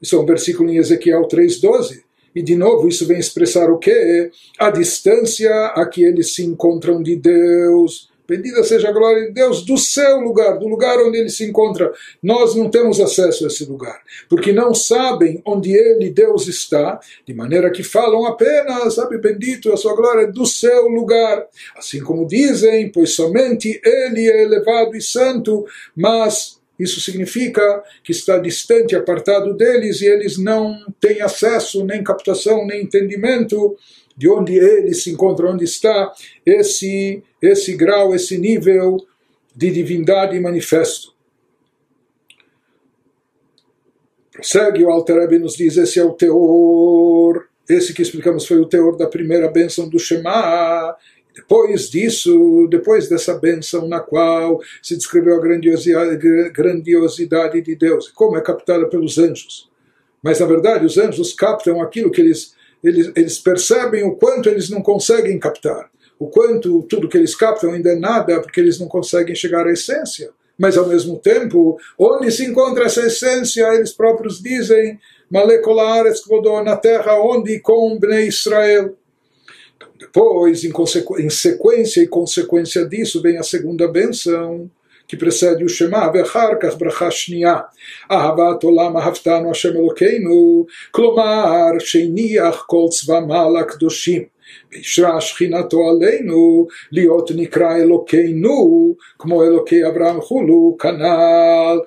Isso é um versículo em Ezequiel 3,12. E de novo, isso vem expressar o quê? A distância a que eles se encontram de Deus. Bendita seja a glória de Deus do seu lugar, do lugar onde ele se encontra. Nós não temos acesso a esse lugar, porque não sabem onde ele, Deus, está, de maneira que falam apenas, sabe, bendito a sua glória do seu lugar. Assim como dizem, pois somente ele é elevado e santo, mas isso significa que está distante, apartado deles e eles não têm acesso, nem captação, nem entendimento de onde ele se encontra, onde está esse, esse grau, esse nível de divindade manifesto. Prossegue o Alter nos diz, esse é o teor, esse que explicamos foi o teor da primeira bênção do Shema, depois disso, depois dessa bênção na qual se descreveu a grandiosidade de Deus, como é captada pelos anjos. Mas na verdade os anjos captam aquilo que eles, eles, eles percebem o quanto eles não conseguem captar, o quanto tudo que eles captam ainda é nada, porque eles não conseguem chegar à essência. Mas ao mesmo tempo, onde se encontra essa essência, eles próprios dizem, Malekola na terra onde com Israel. Depois, em, em sequência e consequência disso, vem a segunda benção, que precede o Shema, ואחר כך ברכה שנייה, אהבת עולם אהבתנו השם אלוקינו, כלומר שהניח כל צבא מעל הקדושים. ואישרה שכינתו עלינו להיות נקרא אלוקינו, כמו אלוקי אברהם חולו, כנ"ל.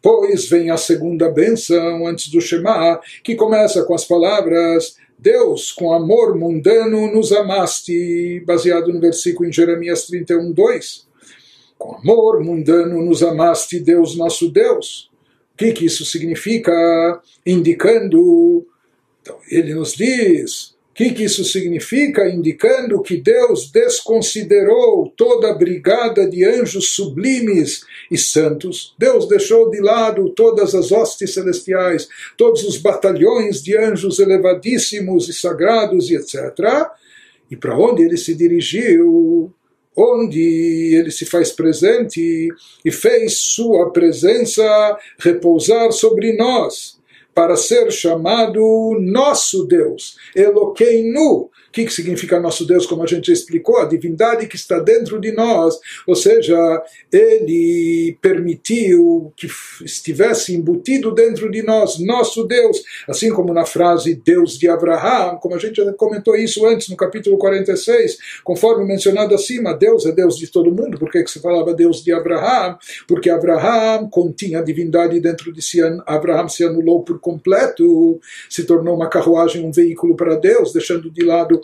Depois vem a segunda benção antes do Shema, que começa com as palavras Deus, com amor mundano, nos amaste, baseado no versículo em Jeremias 31, 2. Com amor mundano nos amaste, Deus nosso Deus. O que, que isso significa? Indicando, então, ele nos diz, o que, que isso significa? Indicando que Deus desconsiderou toda a brigada de anjos sublimes e santos. Deus deixou de lado todas as hostes celestiais, todos os batalhões de anjos elevadíssimos e sagrados e etc. E para onde ele se dirigiu? Onde ele se faz presente e fez sua presença repousar sobre nós para ser chamado nosso Deus, Eloqueinu, que, que significa nosso Deus, como a gente explicou, a divindade que está dentro de nós, ou seja, ele permitiu que estivesse embutido dentro de nós, nosso Deus, assim como na frase Deus de Abraão, como a gente comentou isso antes no capítulo 46, conforme mencionado acima, Deus é Deus de todo mundo, por que, que se falava Deus de Abraão? Porque Abraão continha a divindade dentro de si, Abraão se anulou por completo, se tornou uma carruagem, um veículo para Deus, deixando de lado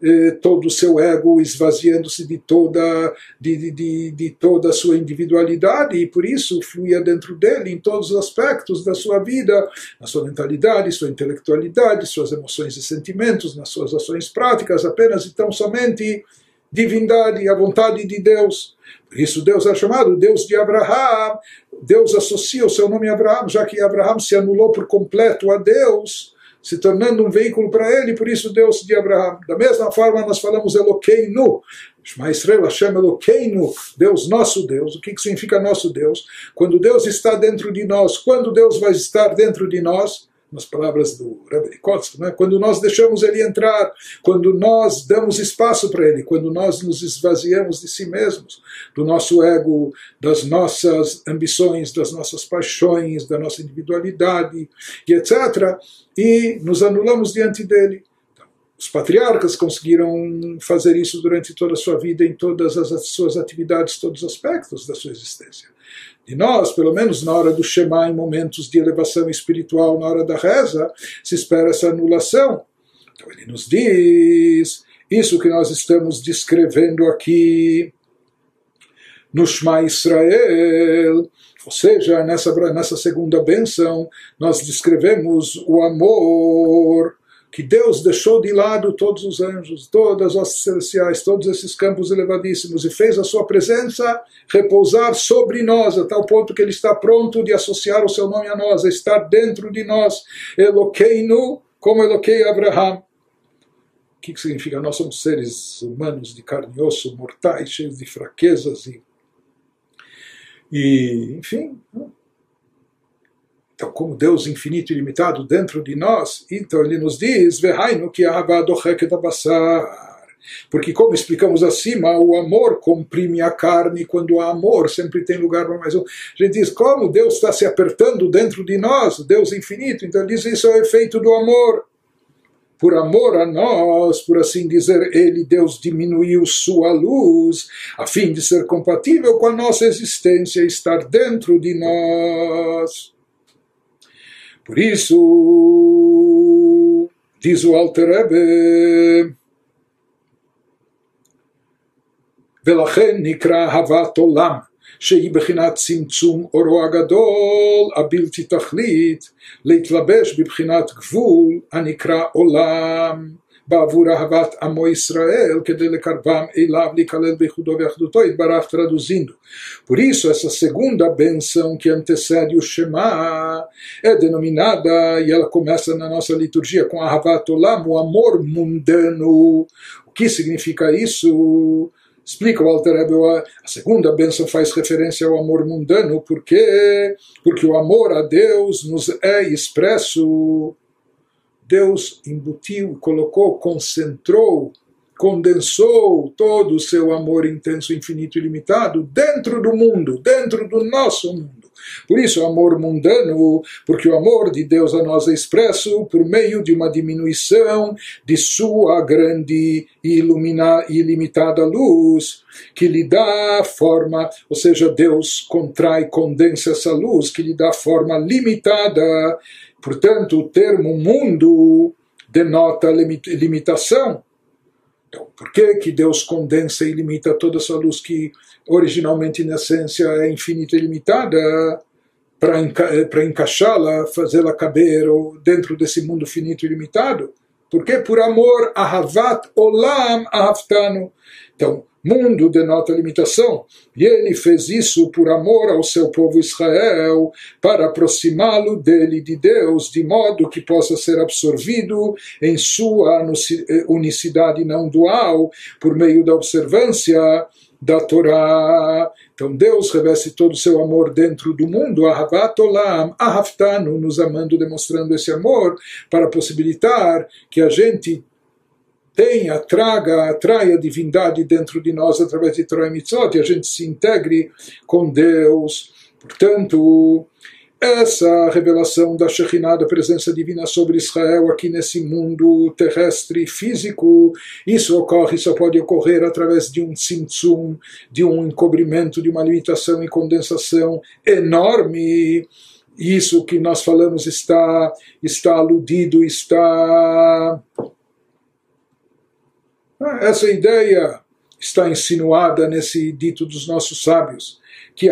eh, todo o seu ego esvaziando-se de toda, de, de, de toda a sua individualidade e por isso fluía dentro dele em todos os aspectos da sua vida, na sua mentalidade, sua intelectualidade, suas emoções e sentimentos, nas suas ações práticas, apenas e tão somente divindade, a vontade de Deus. Por isso Deus é chamado Deus de Abraão. Deus associa o seu nome a Abraão, já que Abraão se anulou por completo a Deus, se tornando um veículo para ele, por isso Deus de Abraão. Da mesma forma nós falamos Eloqueinu, Shema Israel Hashem Eloqueinu, Deus nosso Deus. O que, que significa nosso Deus? Quando Deus está dentro de nós, quando Deus vai estar dentro de nós, nas palavras do Rebbe Kotzk, né? quando nós deixamos ele entrar, quando nós damos espaço para ele, quando nós nos esvaziamos de si mesmos, do nosso ego, das nossas ambições, das nossas paixões, da nossa individualidade e etc., e nos anulamos diante dele. Os patriarcas conseguiram fazer isso durante toda a sua vida, em todas as suas atividades, todos os aspectos da sua existência. E nós, pelo menos na hora do Shema, em momentos de elevação espiritual, na hora da reza, se espera essa anulação. Então ele nos diz, isso que nós estamos descrevendo aqui no Shema Israel, ou seja, nessa, nessa segunda benção, nós descrevemos o amor que Deus deixou de lado todos os anjos, todas as celestiais, todos esses campos elevadíssimos e fez a sua presença repousar sobre nós, a tal ponto que ele está pronto de associar o seu nome a nós, a estar dentro de nós. Eloqueinu, como Eloquei Abraham. O que, que significa? Nós somos seres humanos de carne e osso, mortais, cheios de fraquezas e, e enfim, então, como Deus infinito e limitado dentro de nós, então ele nos diz, que porque, como explicamos acima, o amor comprime a carne, quando há amor, sempre tem lugar para mais um. A gente diz, como Deus está se apertando dentro de nós, Deus infinito, então ele diz, isso é o efeito do amor. Por amor a nós, por assim dizer, ele, Deus, diminuiu sua luz, a fim de ser compatível com a nossa existência, estar dentro de nós. Por isso, diz o Alter Rebbe, ולכן נקרא הוות עולם, שהיא בחינת צמצום אורו הגדול הבלתי תכלית, להתלבש בבחינת גבול הנקרא עולם. בעבור אהבת עמו ישראל, כדי לקרבם אליו, להיכלל בייחודו ואחדותו, יתברך traduzindo. Por isso, essa segunda benção que antecede o Shema é denominada, e ela começa na nossa liturgia com Ahavat Olam, o amor mundano. O que significa isso? Explica o Alter Rebbe, a segunda bênção faz referência ao amor mundano, porque porque o amor a Deus nos é expresso Deus embutiu, colocou, concentrou, condensou todo o seu amor intenso, infinito e limitado dentro do mundo, dentro do nosso mundo. Por isso, o amor mundano, porque o amor de Deus a nós é expresso por meio de uma diminuição de sua grande e ilimitada luz, que lhe dá forma, ou seja, Deus contrai, condensa essa luz, que lhe dá forma limitada Portanto, o termo mundo denota limitação. Então, por que, que Deus condensa e limita toda essa luz que originalmente, na essência, é infinita e limitada? Para enca encaixá-la, fazê-la caber dentro desse mundo finito e limitado? Porque por amor, ahavat olam ahavtanu. Então, Mundo denota limitação, e ele fez isso por amor ao seu povo Israel, para aproximá-lo dele de Deus, de modo que possa ser absorvido em sua eh, unicidade não dual, por meio da observância da Torá. Então Deus reveste todo o seu amor dentro do mundo, Ahavat Olam, nos amando, demonstrando esse amor, para possibilitar que a gente tenha, traga, atraia a divindade dentro de nós através de Torah e Mitzvot, e a gente se integre com Deus. Portanto, essa revelação da Shekhinah, da presença divina sobre Israel aqui nesse mundo terrestre físico, isso ocorre, só pode ocorrer através de um tzimtzum, de um encobrimento, de uma limitação e condensação enorme. Isso que nós falamos está, está aludido, está essa ideia está insinuada nesse dito dos nossos sábios, que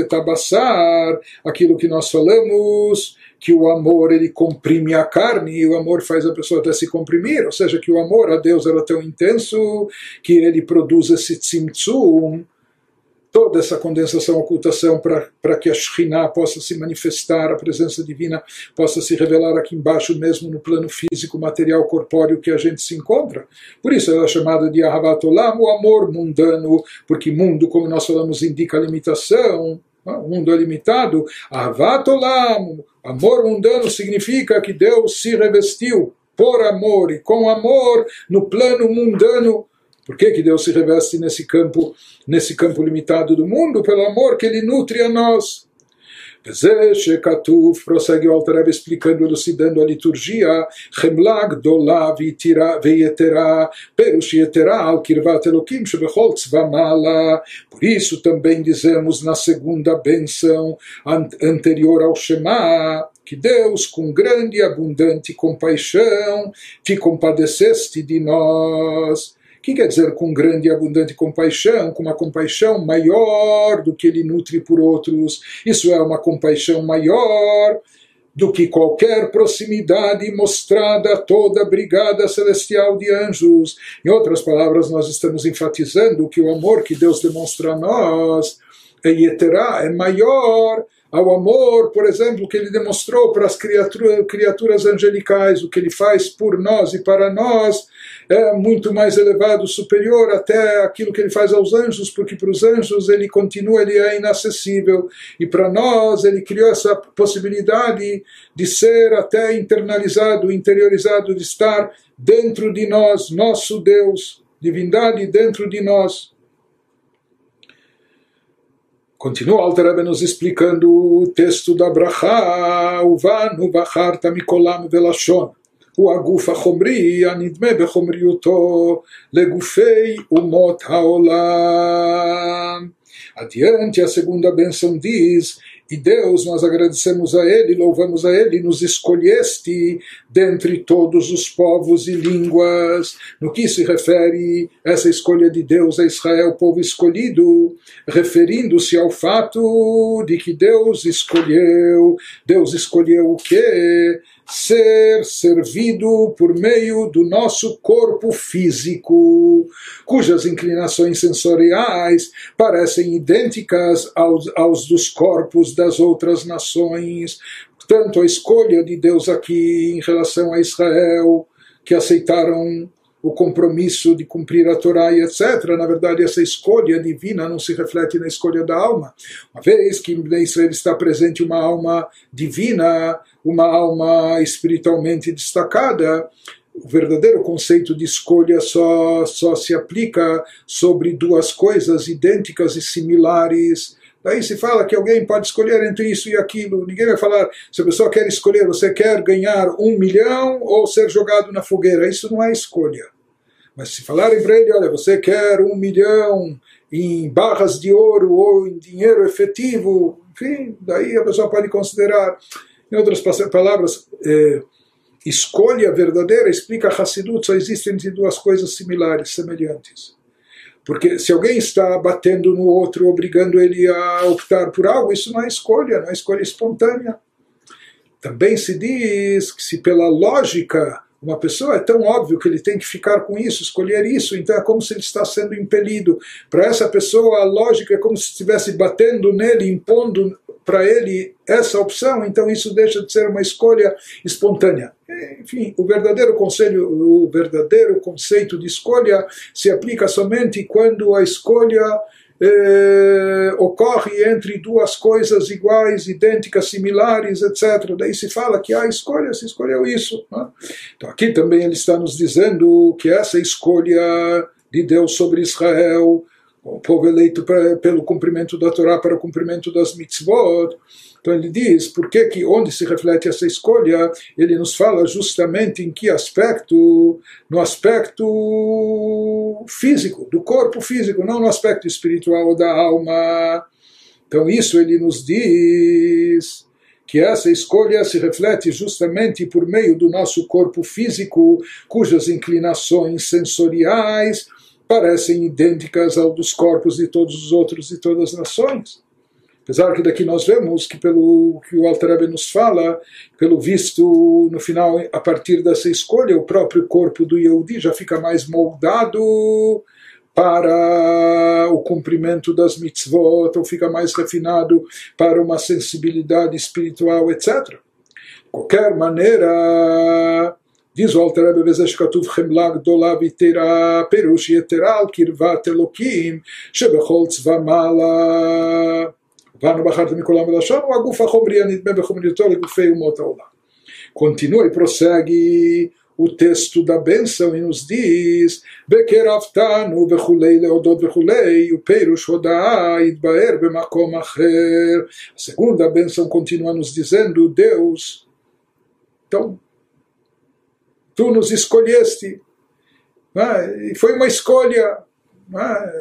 etabassar, aquilo que nós falamos, que o amor ele comprime a carne e o amor faz a pessoa até se comprimir, ou seja, que o amor a Deus era tão intenso que ele produz esse tzimtzum, toda essa condensação, ocultação, para que a Shekhinah possa se manifestar, a presença divina possa se revelar aqui embaixo, mesmo no plano físico, material, corpóreo que a gente se encontra. Por isso ela é chamada de Ahavat Olam, o amor mundano, porque mundo, como nós falamos, indica limitação. O mundo é limitado. Ahavat Olam, amor mundano significa que Deus se revestiu por amor e com amor no plano mundano por que, que Deus se reveste nesse campo, nesse campo limitado do mundo? Pelo amor que Ele nutre a nós. Shekatuf, prossegue o Altareb explicando, elucidando a liturgia, Chemlag dola veietera, perush yetera al kirvat elokim shebechol tzvamala. Por isso também dizemos na segunda benção anterior ao Shema, que Deus, com grande e abundante compaixão, te compadeceste de nós que quer dizer com grande e abundante compaixão? Com uma compaixão maior do que ele nutre por outros. Isso é uma compaixão maior do que qualquer proximidade mostrada a toda a brigada celestial de anjos. Em outras palavras, nós estamos enfatizando que o amor que Deus demonstra a nós é yeterá, é maior ao amor, por exemplo, que ele demonstrou para as criatura, criaturas angelicais, o que ele faz por nós e para nós, é muito mais elevado, superior até aquilo que ele faz aos anjos, porque para os anjos ele continua, ele é inacessível, e para nós ele criou essa possibilidade de ser até internalizado, interiorizado, de estar dentro de nós, nosso Deus, divindade dentro de nós. Continua Alter Rebbe nos explicando o texto da Bracha, Uvanu Bacharta Mikolam Velashon. הוא הגוף החומרי הנדמה בחומריותו לגופי אומות העולם. Adiante, a segunda benção diz e Deus, nós agradecemos a Ele, louvamos a Ele, nos escolheste dentre todos os povos e línguas. No que se refere essa escolha de Deus a Israel, povo escolhido, referindo-se ao fato de que Deus escolheu, Deus escolheu o quê? ser servido por meio do nosso corpo físico, cujas inclinações sensoriais parecem idênticas aos, aos dos corpos das outras nações. Tanto a escolha de Deus aqui em relação a Israel, que aceitaram o compromisso de cumprir a Torá e etc. Na verdade, essa escolha divina não se reflete na escolha da alma. Uma vez que em Israel está presente uma alma divina, uma alma espiritualmente destacada, o verdadeiro conceito de escolha só, só se aplica sobre duas coisas idênticas e similares. Daí se fala que alguém pode escolher entre isso e aquilo. Ninguém vai falar se a pessoa quer escolher, você quer ganhar um milhão ou ser jogado na fogueira. Isso não é escolha. Mas se falarem para ele, olha, você quer um milhão em barras de ouro ou em dinheiro efetivo, enfim, daí a pessoa pode considerar. Em outras palavras, é, escolha verdadeira explica Hassidut, só existem duas coisas similares, semelhantes. Porque se alguém está batendo no outro, obrigando ele a optar por algo, isso não é escolha, não é escolha espontânea. Também se diz que se pela lógica uma pessoa é tão óbvio que ele tem que ficar com isso, escolher isso, então é como se ele está sendo impelido. Para essa pessoa, a lógica é como se estivesse batendo nele, impondo para ele essa opção, então isso deixa de ser uma escolha espontânea. Enfim, o verdadeiro conselho, o verdadeiro conceito de escolha se aplica somente quando a escolha eh, ocorre entre duas coisas iguais, idênticas, similares, etc. Daí se fala que a escolha, se escolheu isso. Né? Então aqui também ele está nos dizendo que essa escolha de Deus sobre Israel, o povo eleito pra, pelo cumprimento da Torá para o cumprimento das mitzvot, então ele diz, por que que onde se reflete essa escolha, ele nos fala justamente em que aspecto, no aspecto físico, do corpo físico, não no aspecto espiritual da alma. Então isso ele nos diz que essa escolha se reflete justamente por meio do nosso corpo físico, cujas inclinações sensoriais parecem idênticas ao dos corpos de todos os outros e todas as nações. Apesar que daqui nós vemos que pelo que o Altarebbe nos fala, pelo visto no final, a partir dessa escolha, o próprio corpo do Yehudi já fica mais moldado para o cumprimento das mitzvot, ou fica mais refinado para uma sensibilidade espiritual, etc. De qualquer maneira, diz o Alter Rebbe Bezesh Chemlag Dolav Itera Perush Yeteral Kirvat Elokim Shebechol vamala Continua e prossegue o texto da bênção e nos diz Bekeraftanu vechulei leodot vechulei upeirush hodaa idbaer bemakom acher. A segunda bênção continua nos dizendo Deus, então, tu nos escolheste ah, e foi uma escolha ah,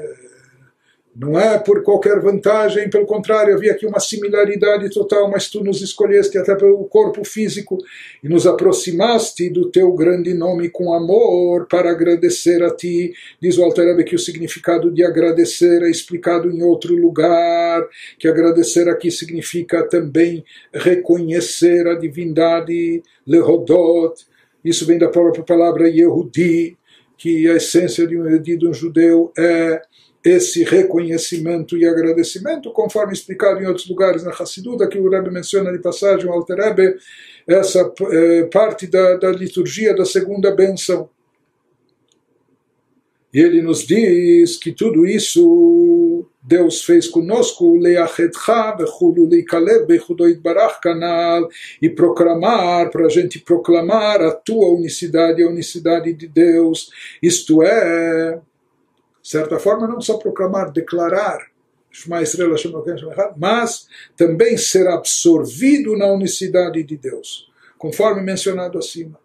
não é por qualquer vantagem, pelo contrário, havia aqui uma similaridade total, mas tu nos escolheste até pelo corpo físico e nos aproximaste do teu grande nome com amor para agradecer a ti. Diz o Alter que o significado de agradecer é explicado em outro lugar, que agradecer aqui significa também reconhecer a divindade, lehodot. Isso vem da própria palavra Yehudi, que a essência de um de um judeu, é esse reconhecimento e agradecimento, conforme explicado em outros lugares na Hassiduda, que o Rebbe menciona de passagem, o Alter Rebbe, essa é, parte da, da liturgia da segunda bênção. E ele nos diz que tudo isso Deus fez conosco, e proclamar, para a gente proclamar a tua unicidade, a unicidade de Deus, isto é, de certa forma, não só proclamar, declarar, mas também ser absorvido na unicidade de Deus, conforme mencionado acima.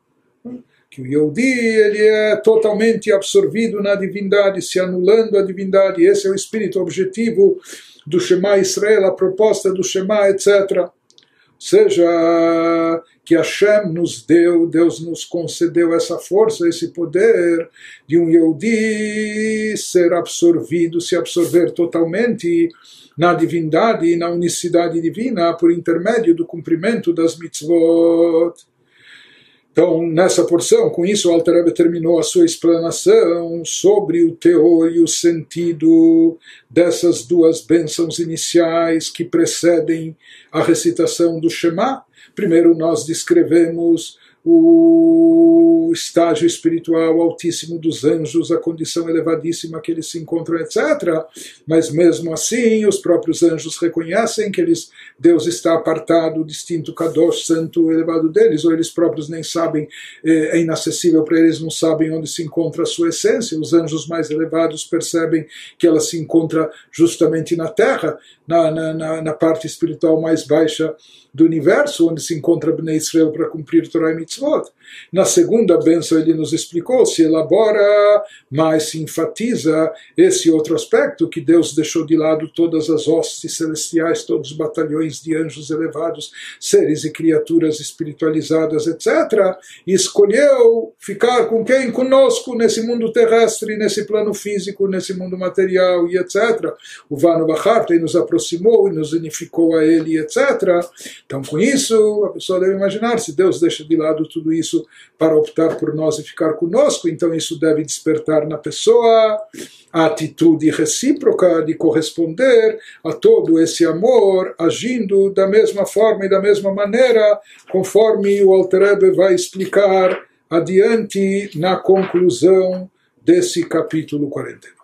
Que o Yehudi ele é totalmente absorvido na divindade, se anulando a divindade. Esse é o espírito objetivo do Shema Israel, a proposta do Shema, etc. Seja que Hashem nos deu, Deus nos concedeu essa força, esse poder de um Yehudi ser absorvido, se absorver totalmente na divindade e na unicidade divina por intermédio do cumprimento das mitzvot. Então, nessa porção, com isso, o Alter terminou a sua explanação sobre o teor e o sentido dessas duas bênçãos iniciais que precedem a recitação do Shema. Primeiro, nós descrevemos o estágio espiritual altíssimo dos anjos, a condição elevadíssima que eles se encontram, etc. Mas mesmo assim, os próprios anjos reconhecem que eles, Deus está apartado, distinto, Kadosh, santo, elevado deles, ou eles próprios nem sabem, é, é inacessível para eles, não sabem onde se encontra a sua essência. Os anjos mais elevados percebem que ela se encontra justamente na terra, na, na, na parte espiritual mais baixa do universo, onde se encontra Bnei Israel para cumprir Torah e Mitzvot. Na segunda bênção ele nos explicou, se elabora, mas se enfatiza esse outro aspecto, que Deus deixou de lado todas as hostes celestiais, todos os batalhões de anjos elevados, seres e criaturas espiritualizadas, etc., e escolheu ficar com quem? Conosco, nesse mundo terrestre, nesse plano físico, nesse mundo material, e etc. O Vano Bacharta nos aproximou e nos unificou a ele, etc. Então, com isso, a pessoa deve imaginar, se Deus deixa de lado tudo isso para optar por nós e ficar conosco, então isso deve despertar na pessoa a atitude recíproca de corresponder a todo esse amor, agindo da mesma forma e da mesma maneira, conforme o Alter vai explicar adiante na conclusão desse capítulo 49.